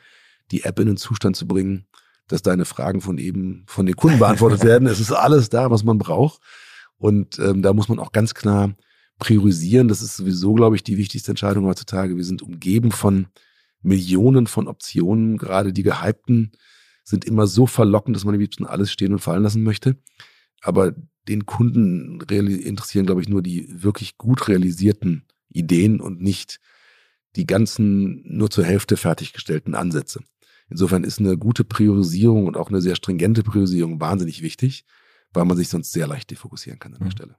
die App in den Zustand zu bringen, dass deine Fragen von eben von den Kunden beantwortet werden. Es ist alles da, was man braucht. Und ähm, da muss man auch ganz klar priorisieren. Das ist sowieso, glaube ich, die wichtigste Entscheidung heutzutage. Wir sind umgeben von Millionen von Optionen. Gerade die gehypten sind immer so verlockend, dass man am liebsten alles stehen und fallen lassen möchte. Aber den Kunden interessieren, glaube ich, nur die wirklich gut realisierten Ideen und nicht die ganzen nur zur Hälfte fertiggestellten Ansätze. Insofern ist eine gute Priorisierung und auch eine sehr stringente Priorisierung wahnsinnig wichtig, weil man sich sonst sehr leicht defokussieren kann an der mhm. Stelle.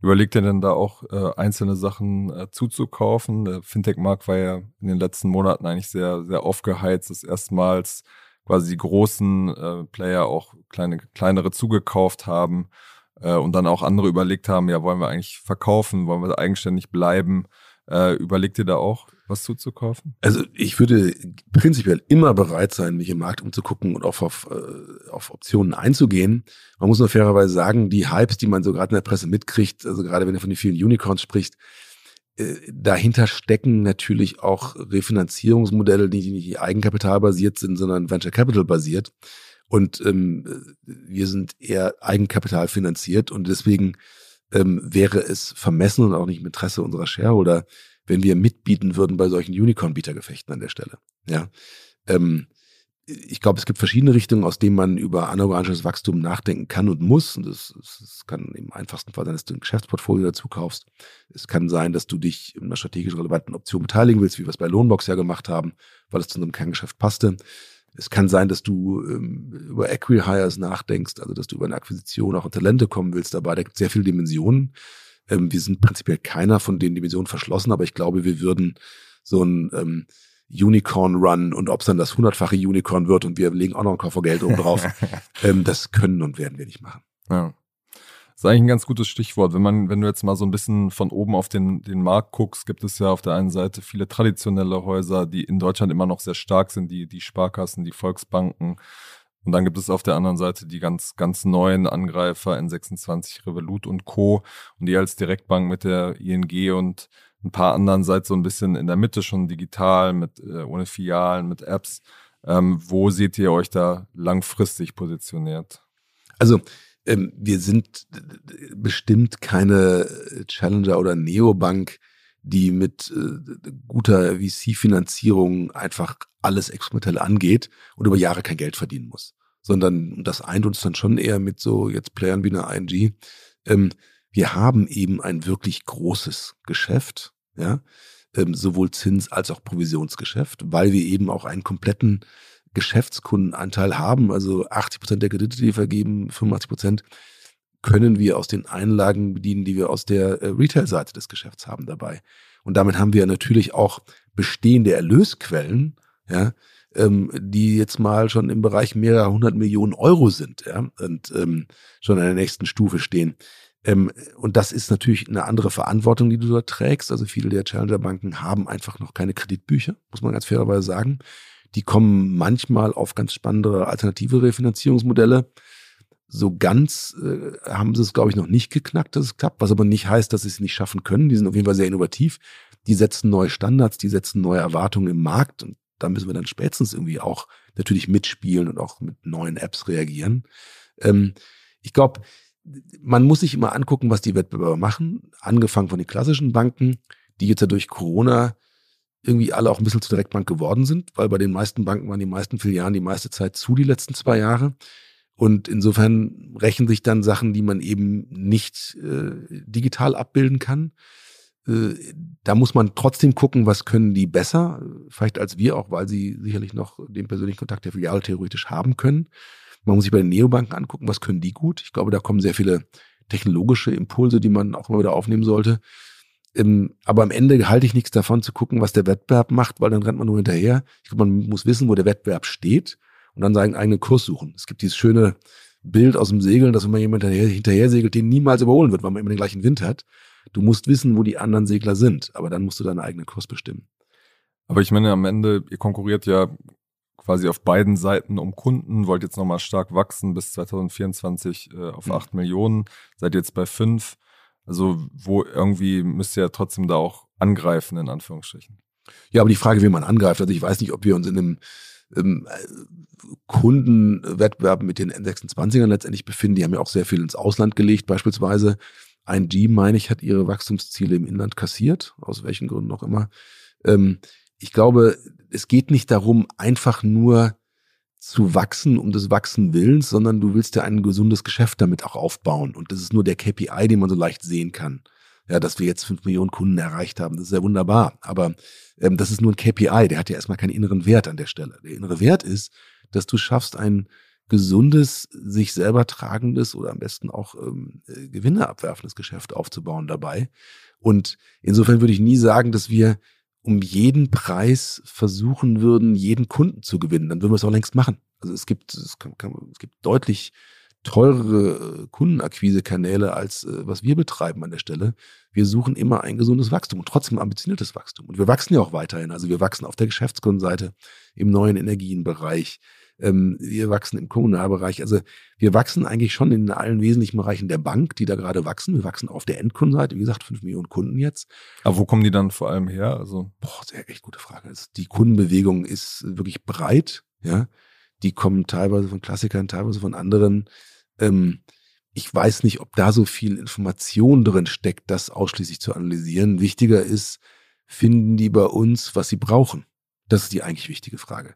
Überlegt ihr denn da auch äh, einzelne Sachen äh, zuzukaufen? Der Fintech-Markt war ja in den letzten Monaten eigentlich sehr, sehr aufgeheizt, dass erstmals quasi die großen äh, Player auch kleine, kleinere zugekauft haben äh, und dann auch andere überlegt haben, ja, wollen wir eigentlich verkaufen, wollen wir eigenständig bleiben? Äh, überlegt ihr da auch, was zuzukaufen? Also ich würde prinzipiell immer bereit sein, mich im Markt umzugucken und auch auf, äh, auf Optionen einzugehen. Man muss nur fairerweise sagen, die Hypes, die man so gerade in der Presse mitkriegt, also gerade wenn er von den vielen Unicorns spricht, äh, dahinter stecken natürlich auch Refinanzierungsmodelle, die nicht eigenkapitalbasiert sind, sondern Venture Capital basiert. Und ähm, wir sind eher Eigenkapital finanziert und deswegen ähm, wäre es vermessen und auch nicht im Interesse unserer Shareholder, wenn wir mitbieten würden bei solchen Unicorn-Bietergefechten an der Stelle. Ja. Ähm, ich glaube, es gibt verschiedene Richtungen, aus denen man über anorganisches Wachstum nachdenken kann und muss. Und das, das kann im einfachsten Fall sein, dass du ein Geschäftsportfolio dazu kaufst. Es kann sein, dass du dich in einer strategisch relevanten Option beteiligen willst, wie wir es bei Lohnbox ja gemacht haben, weil es zu einem Kerngeschäft passte. Es kann sein, dass du ähm, über Acquihires nachdenkst, also dass du über eine Akquisition auch in Talente kommen willst dabei. Da gibt es sehr viele Dimensionen. Ähm, wir sind prinzipiell keiner von den Dimensionen verschlossen, aber ich glaube, wir würden so ein ähm, Unicorn-Run und ob es dann das hundertfache Unicorn wird und wir legen auch noch einen Koffer Geld oben drauf, ähm, das können und werden wir nicht machen. Ja. Das ist eigentlich ein ganz gutes Stichwort. Wenn man, wenn du jetzt mal so ein bisschen von oben auf den, den Markt guckst, gibt es ja auf der einen Seite viele traditionelle Häuser, die in Deutschland immer noch sehr stark sind, die, die Sparkassen, die Volksbanken Und dann gibt es auf der anderen Seite die ganz, ganz neuen Angreifer N26, Revolut und Co. Und die als Direktbank mit der ING und ein paar anderen seid so ein bisschen in der Mitte schon digital, mit äh, ohne Filialen, mit Apps. Ähm, wo seht ihr euch da langfristig positioniert? Also ähm, wir sind bestimmt keine Challenger oder Neobank, die mit äh, guter VC-Finanzierung einfach alles experimentell angeht und über Jahre kein Geld verdienen muss. Sondern das eint uns dann schon eher mit so jetzt Playern wie einer ING. Ähm, wir haben eben ein wirklich großes Geschäft, ja, ähm, sowohl Zins- als auch Provisionsgeschäft, weil wir eben auch einen kompletten Geschäftskundenanteil haben, also 80 Prozent der Kredite, die wir vergeben, 85 Prozent können wir aus den Einlagen bedienen, die wir aus der äh, Retail-Seite des Geschäfts haben dabei. Und damit haben wir natürlich auch bestehende Erlösquellen, ja, ähm, die jetzt mal schon im Bereich mehrerer hundert Millionen Euro sind, ja, und ähm, schon an der nächsten Stufe stehen. Ähm, und das ist natürlich eine andere Verantwortung, die du dort trägst. Also viele der Challenger-Banken haben einfach noch keine Kreditbücher, muss man ganz fairerweise sagen. Die kommen manchmal auf ganz spannende alternative Refinanzierungsmodelle so ganz äh, haben sie es, glaube ich, noch nicht geknackt, dass es klappt, was aber nicht heißt, dass sie es nicht schaffen können. Die sind auf jeden Fall sehr innovativ. Die setzen neue Standards, die setzen neue Erwartungen im Markt und da müssen wir dann spätestens irgendwie auch natürlich mitspielen und auch mit neuen Apps reagieren. Ähm, ich glaube, man muss sich immer angucken, was die Wettbewerber machen, angefangen von den klassischen Banken, die jetzt ja durch Corona irgendwie alle auch ein bisschen zur Direktbank geworden sind, weil bei den meisten Banken waren die meisten Filialen die meiste Zeit zu die letzten zwei Jahre. Und insofern rächen sich dann Sachen, die man eben nicht äh, digital abbilden kann. Äh, da muss man trotzdem gucken, was können die besser, vielleicht als wir auch, weil sie sicherlich noch den persönlichen Kontakt der Filiale theoretisch haben können. Man muss sich bei den Neobanken angucken, was können die gut. Ich glaube, da kommen sehr viele technologische Impulse, die man auch mal wieder aufnehmen sollte. Ähm, aber am Ende halte ich nichts davon zu gucken, was der Wettbewerb macht, weil dann rennt man nur hinterher. Ich glaube, man muss wissen, wo der Wettbewerb steht und dann seinen eigenen Kurs suchen. Es gibt dieses schöne Bild aus dem Segeln, dass wenn man jemand hinterher, hinterher segelt, den niemals überholen wird, weil man immer den gleichen Wind hat. Du musst wissen, wo die anderen Segler sind, aber dann musst du deinen eigenen Kurs bestimmen. Aber ich meine, am Ende, ihr konkurriert ja quasi auf beiden Seiten um Kunden, wollt jetzt nochmal stark wachsen bis 2024 äh, auf mhm. 8 Millionen, seid jetzt bei 5. Also wo irgendwie müsst ihr ja trotzdem da auch angreifen, in Anführungsstrichen. Ja, aber die Frage, wie man angreift, also ich weiß nicht, ob wir uns in einem ähm, Kundenwettbewerb mit den N26ern letztendlich befinden. Die haben ja auch sehr viel ins Ausland gelegt, beispielsweise. ING, meine ich, hat ihre Wachstumsziele im Inland kassiert, aus welchen Gründen auch immer. Ähm, ich glaube, es geht nicht darum, einfach nur zu wachsen um des Wachsen Willens, sondern du willst ja ein gesundes Geschäft damit auch aufbauen. Und das ist nur der KPI, den man so leicht sehen kann. Ja, dass wir jetzt fünf Millionen Kunden erreicht haben, das ist ja wunderbar. Aber ähm, das ist nur ein KPI, der hat ja erstmal keinen inneren Wert an der Stelle. Der innere Wert ist, dass du schaffst, ein gesundes, sich selber tragendes oder am besten auch ähm, äh, Gewinne abwerfendes Geschäft aufzubauen dabei. Und insofern würde ich nie sagen, dass wir um jeden Preis versuchen würden, jeden Kunden zu gewinnen. Dann würden wir es auch längst machen. Also es gibt, es, kann, kann, es gibt deutlich teurere äh, Kundenakquisekanäle als äh, was wir betreiben an der Stelle. Wir suchen immer ein gesundes Wachstum und trotzdem ambitioniertes Wachstum. Und wir wachsen ja auch weiterhin. Also wir wachsen auf der Geschäftskundenseite im neuen Energienbereich. Ähm, wir wachsen im Kommunalbereich. Also wir wachsen eigentlich schon in allen wesentlichen Bereichen der Bank, die da gerade wachsen. Wir wachsen auf der Endkundenseite. Wie gesagt, fünf Millionen Kunden jetzt. Aber wo kommen die dann vor allem her? Also Boah, sehr echt gute Frage. Also die Kundenbewegung ist wirklich breit. Ja, die kommen teilweise von Klassikern, teilweise von anderen. Ähm, ich weiß nicht, ob da so viel Information drin steckt, das ausschließlich zu analysieren. Wichtiger ist, finden die bei uns, was sie brauchen? Das ist die eigentlich wichtige Frage.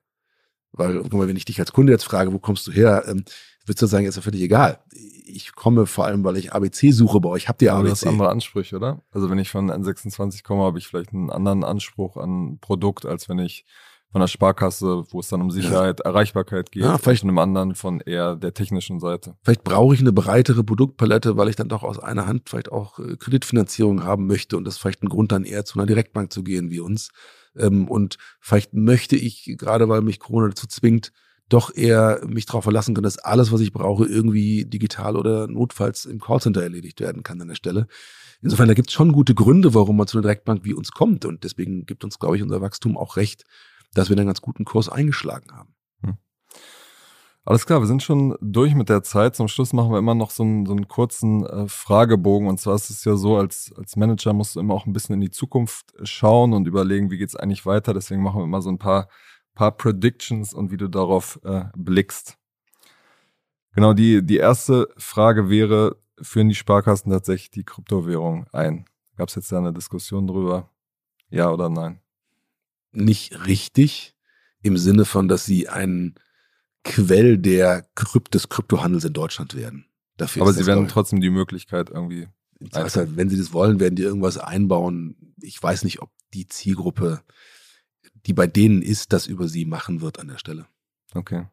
Weil, guck mal, wenn ich dich als Kunde jetzt frage, wo kommst du her, ähm, würdest du sagen, ist ja völlig egal. Ich komme vor allem, weil ich ABC suche bei euch. Habt ihr ABC? Aber das andere Ansprüche, oder? Also wenn ich von N26 komme, habe ich vielleicht einen anderen Anspruch an Produkt, als wenn ich von der Sparkasse, wo es dann um Sicherheit, ja. Erreichbarkeit geht, ja, vielleicht von einem anderen von eher der technischen Seite. Vielleicht brauche ich eine breitere Produktpalette, weil ich dann doch aus einer Hand vielleicht auch äh, Kreditfinanzierung haben möchte und das ist vielleicht ein Grund dann eher zu einer Direktbank zu gehen wie uns. Ähm, und vielleicht möchte ich, gerade weil mich Corona dazu zwingt, doch eher mich darauf verlassen können, dass alles, was ich brauche, irgendwie digital oder notfalls im Callcenter erledigt werden kann an der Stelle. Insofern, da gibt es schon gute Gründe, warum man zu einer Direktbank wie uns kommt. Und deswegen gibt uns, glaube ich, unser Wachstum auch recht, dass wir einen ganz guten Kurs eingeschlagen haben. Alles klar, wir sind schon durch mit der Zeit. Zum Schluss machen wir immer noch so einen, so einen kurzen äh, Fragebogen. Und zwar ist es ja so, als, als Manager musst du immer auch ein bisschen in die Zukunft schauen und überlegen, wie geht's eigentlich weiter. Deswegen machen wir immer so ein paar, paar Predictions und wie du darauf äh, blickst. Genau, die, die erste Frage wäre, führen die Sparkassen tatsächlich die Kryptowährung ein? Gab es jetzt da eine Diskussion drüber? Ja oder nein? Nicht richtig, im Sinne von, dass sie ein Quell der Krypt des Kryptohandels in Deutschland werden. Dafür Aber sie werden trotzdem die Möglichkeit irgendwie. Heißt, wenn sie das wollen, werden die irgendwas einbauen. Ich weiß nicht, ob die Zielgruppe, die bei denen ist, das über sie machen wird an der Stelle. Okay.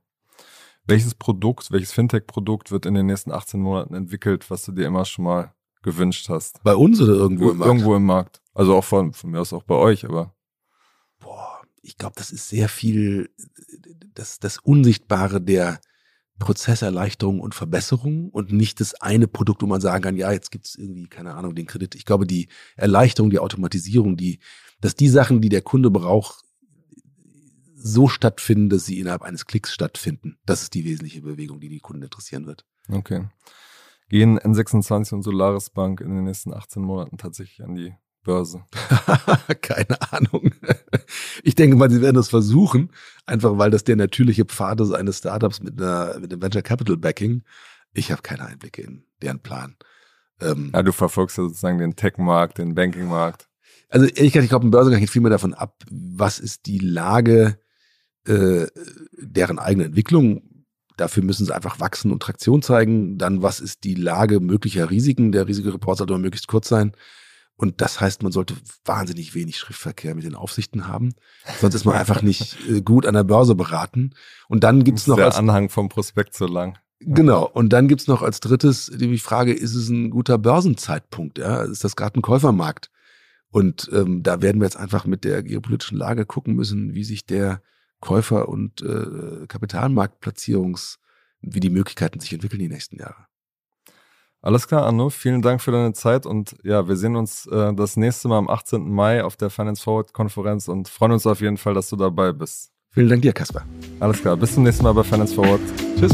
Welches Produkt, welches Fintech-Produkt wird in den nächsten 18 Monaten entwickelt, was du dir immer schon mal gewünscht hast? Bei uns oder irgendwo im Markt? Irgendwo im Markt. Also auch von, von mir aus auch bei euch, aber. Boah, ich glaube, das ist sehr viel das, das Unsichtbare der Prozesserleichterung und Verbesserung und nicht das eine Produkt, wo man sagen kann, ja, jetzt gibt's irgendwie, keine Ahnung, den Kredit. Ich glaube, die Erleichterung, die Automatisierung, die, dass die Sachen, die der Kunde braucht, so stattfinden, dass sie innerhalb eines Klicks stattfinden. Das ist die wesentliche Bewegung, die die Kunden interessieren wird. Okay. Gehen N26 und Solaris Bank in den nächsten 18 Monaten tatsächlich an die Börse? Keine Ahnung. Ich denke mal, sie werden das versuchen, einfach weil das der natürliche Pfad ist eines Startups mit, einer, mit einem Venture Capital Backing. Ich habe keine Einblicke in deren Plan. Ähm, ja, du verfolgst ja sozusagen den Tech-Markt, den Banking-Markt. Also ehrlich gesagt, ich glaube, ein Börsengang hängt viel mehr davon ab, was ist die Lage äh, deren eigene Entwicklung. Dafür müssen sie einfach wachsen und Traktion zeigen. Dann, was ist die Lage möglicher Risiken? Der Risikoreport sollte möglichst kurz sein. Und das heißt, man sollte wahnsinnig wenig Schriftverkehr mit den Aufsichten haben. Sonst ist man einfach nicht äh, gut an der Börse beraten. Und dann gibt's noch. Der als, Anhang vom Prospekt so lang. Genau. Und dann gibt's noch als drittes die Frage, ist es ein guter Börsenzeitpunkt? Ja? Ist das gerade ein Käufermarkt? Und ähm, da werden wir jetzt einfach mit der geopolitischen Lage gucken müssen, wie sich der Käufer- und äh, Kapitalmarktplatzierungs, wie die Möglichkeiten sich entwickeln die nächsten Jahre. Alles klar, Arno. Vielen Dank für deine Zeit und ja, wir sehen uns äh, das nächste Mal am 18. Mai auf der Finance Forward Konferenz und freuen uns auf jeden Fall, dass du dabei bist. Vielen Dank dir, Kasper. Alles klar, bis zum nächsten Mal bei Finance Forward. Tschüss.